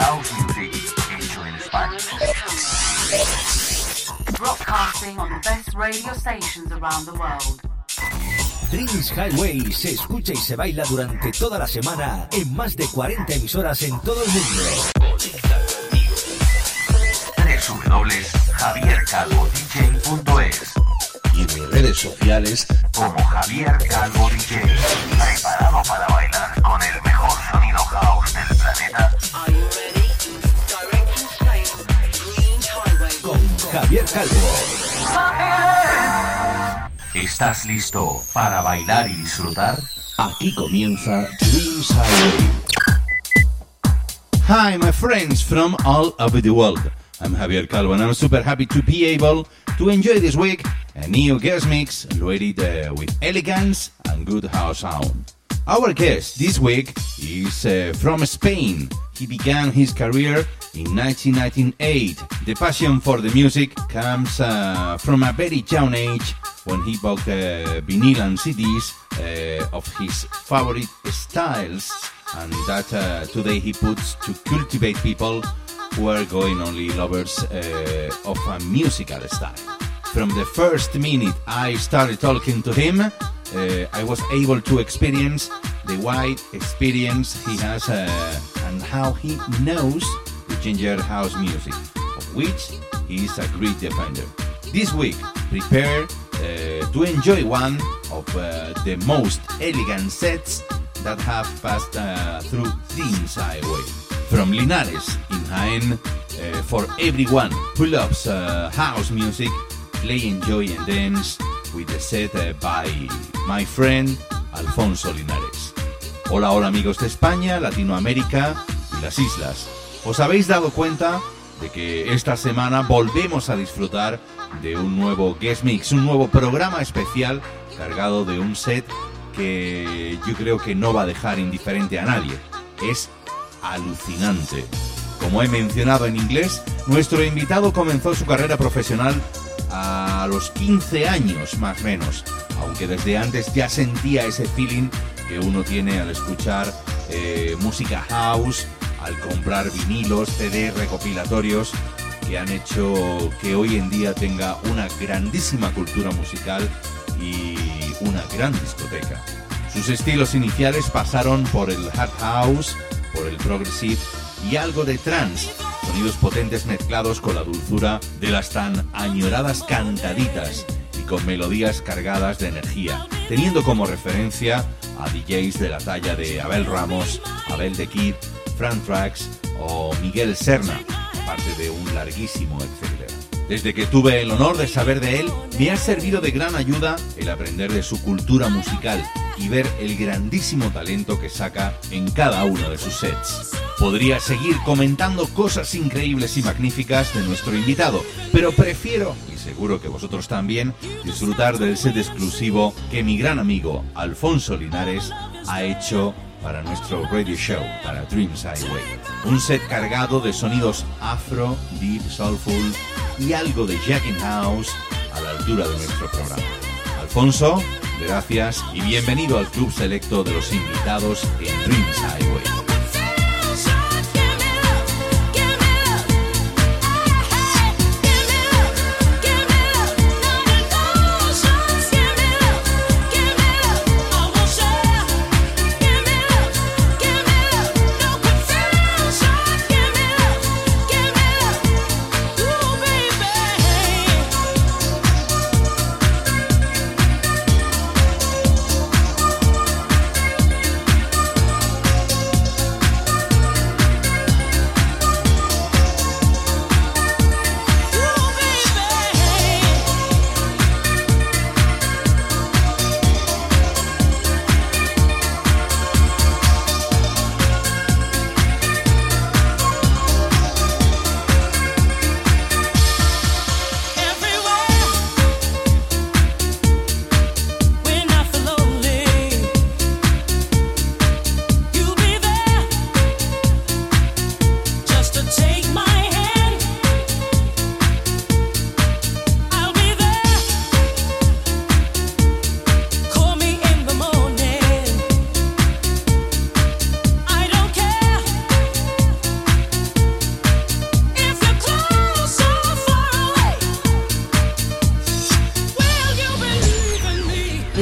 house music hecho en España. Broadcasting on the best radio stations around the world. Dreams Highway se escucha y se baila durante toda la semana en más de 40 emisoras en todo el mundo. www.javiercalvodj.es Y en mis redes sociales como Javier Calvo DJ, Javier Calvo. ¿Estás listo para bailar y disfrutar? Aquí comienza Dreams Highway. Hi, my friends from all over the world. I'm Javier Calvo, and I'm super happy to be able to enjoy this week a new guest mix loaded uh, with elegance and good house sound. Our guest this week is uh, from Spain. He began his career in 1998. The passion for the music comes uh, from a very young age when he bought uh, vinyl and CDs uh, of his favorite styles and that uh, today he puts to cultivate people who are going only lovers uh, of a musical style. From the first minute I started talking to him, uh, I was able to experience the wide experience he has uh, how he knows the ginger house music, of which he is a great defender. This week, prepare uh, to enjoy one of uh, the most elegant sets that have passed uh, through Dreams Highway. From Linares in Jaén, uh, for everyone who loves uh, house music, play, enjoy, and dance with the set uh, by my friend Alfonso Linares. Hola, hola amigos de España, Latinoamérica las islas. ¿Os habéis dado cuenta de que esta semana volvemos a disfrutar de un nuevo guest mix, un nuevo programa especial cargado de un set que yo creo que no va a dejar indiferente a nadie. Es alucinante. Como he mencionado en inglés, nuestro invitado comenzó su carrera profesional a los 15 años más o menos, aunque desde antes ya sentía ese feeling que uno tiene al escuchar eh, música house, al comprar vinilos, CD recopilatorios que han hecho que hoy en día tenga una grandísima cultura musical y una gran discoteca. Sus estilos iniciales pasaron por el hard house, por el progressive y algo de trance, sonidos potentes mezclados con la dulzura de las tan añoradas cantaditas y con melodías cargadas de energía, teniendo como referencia a DJs de la talla de Abel Ramos, Abel de Kid, Fran Trax o Miguel Serna, aparte de un larguísimo etcétera. Desde que tuve el honor de saber de él, me ha servido de gran ayuda el aprender de su cultura musical y ver el grandísimo talento que saca en cada uno de sus sets. Podría seguir comentando cosas increíbles y magníficas de nuestro invitado, pero prefiero, y seguro que vosotros también, disfrutar del set exclusivo que mi gran amigo Alfonso Linares ha hecho para nuestro radio show, para Dreams Highway. Un set cargado de sonidos afro, deep, soulful y algo de Jacking House a la altura de nuestro programa. Alfonso, gracias y bienvenido al club selecto de los invitados en Dreams Highway.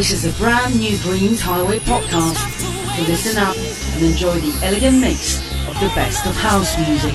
This is a brand new Greens Highway podcast. So listen up and enjoy the elegant mix of the best of house music.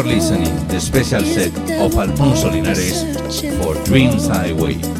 You're listening the special set of Alfonso Linares for Dreams Highway.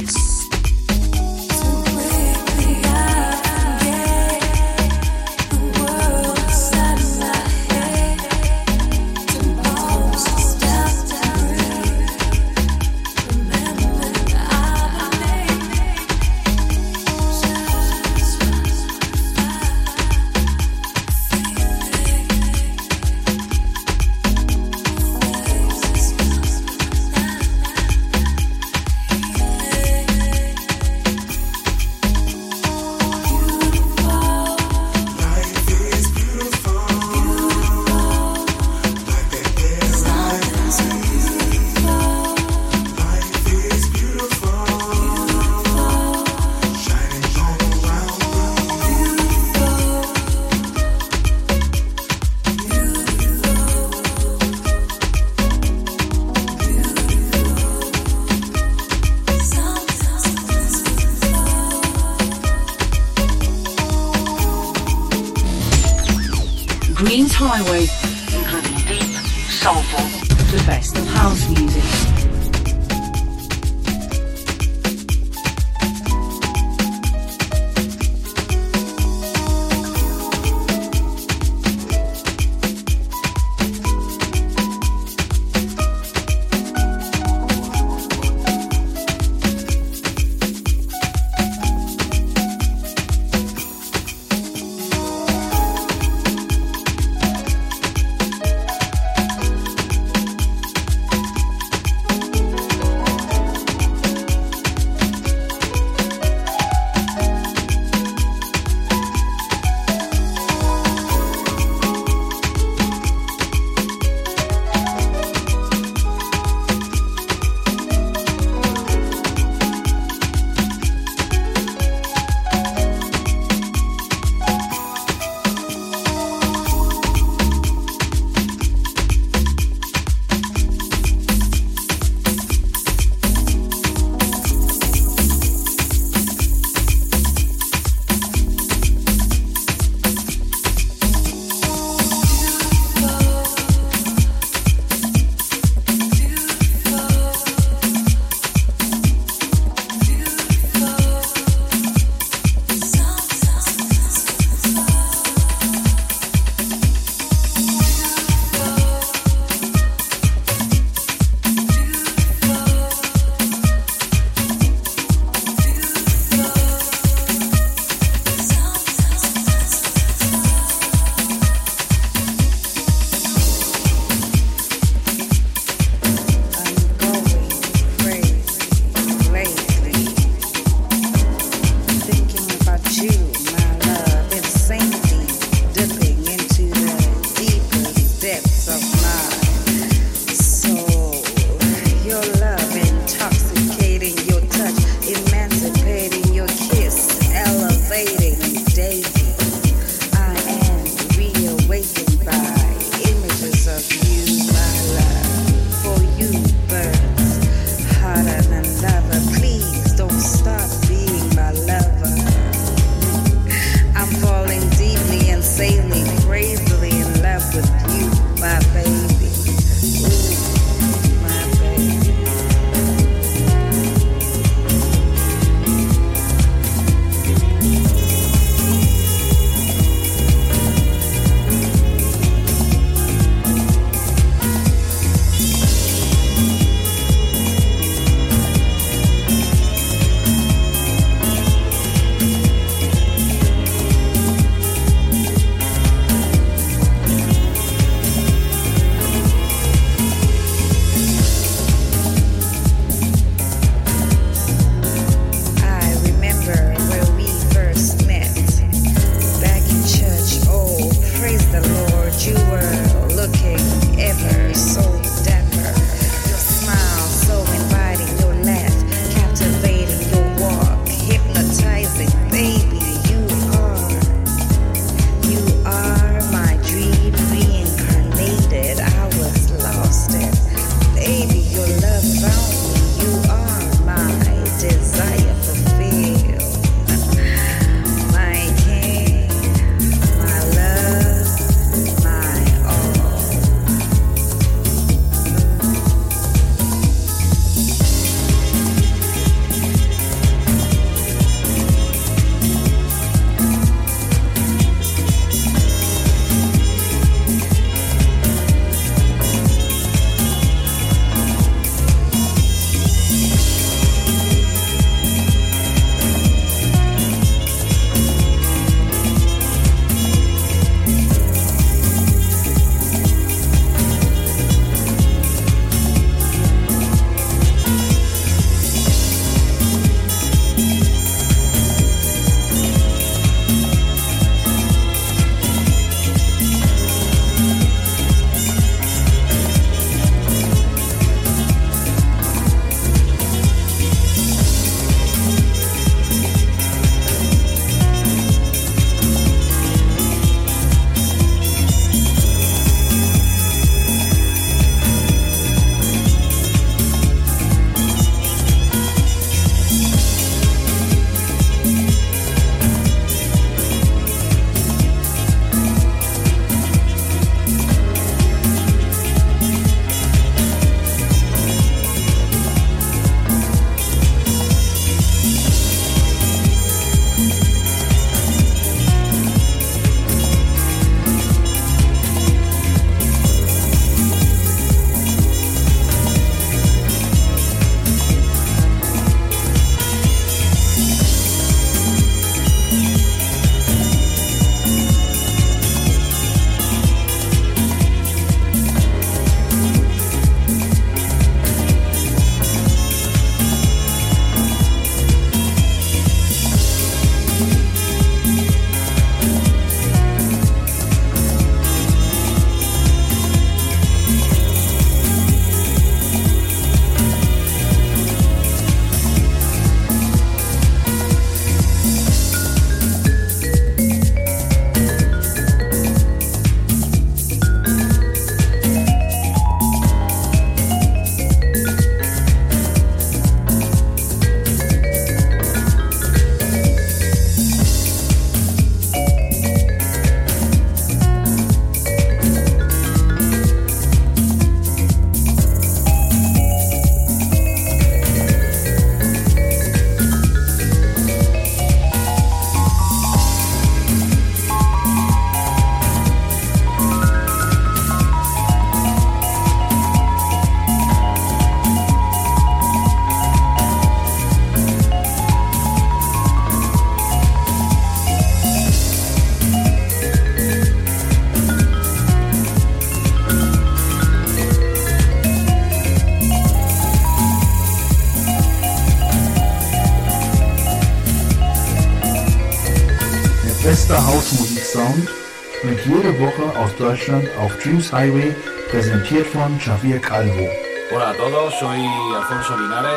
Dreams Highway präsentiert von Javier Calvo. Hola a todos, soy Alfonso Linares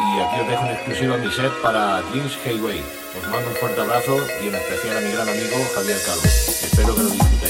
y aquí os dejo en exclusiva mi set para Dreams Highway. Os mando un fuerte abrazo y en especial a mi gran amigo Javier Calvo. Espero que lo disfrutéis.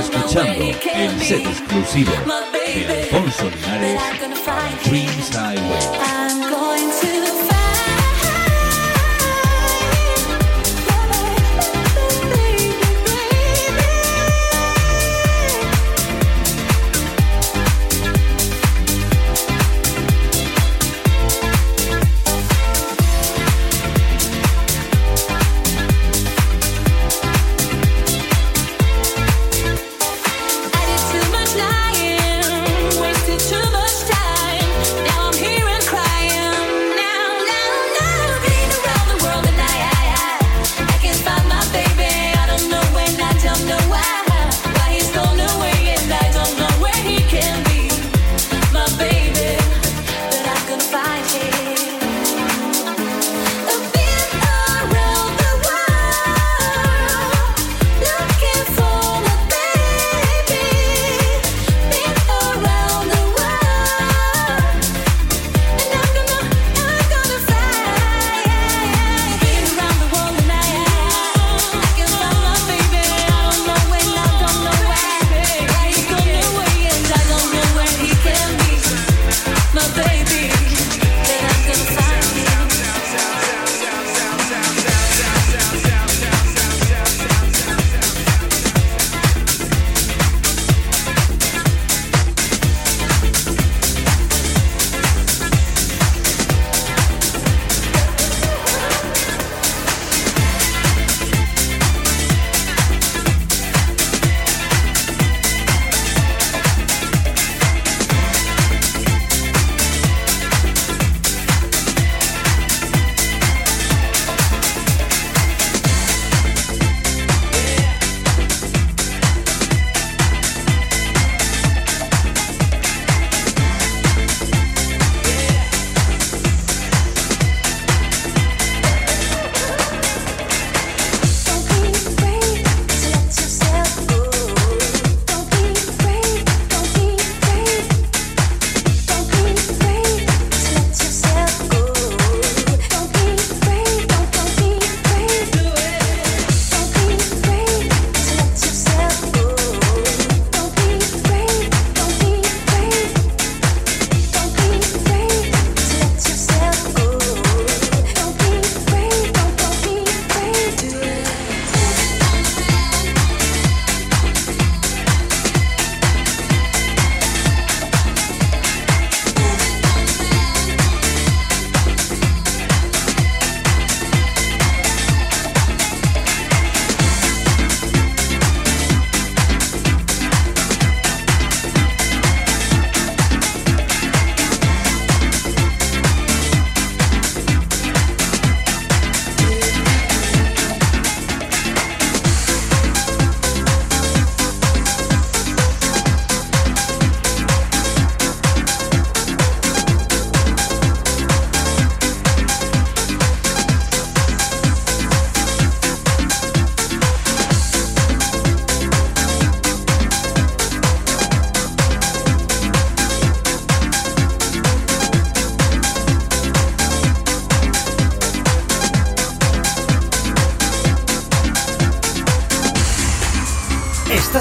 escuchando el set exclusivo de Alfonso Linares, Dreams Highway.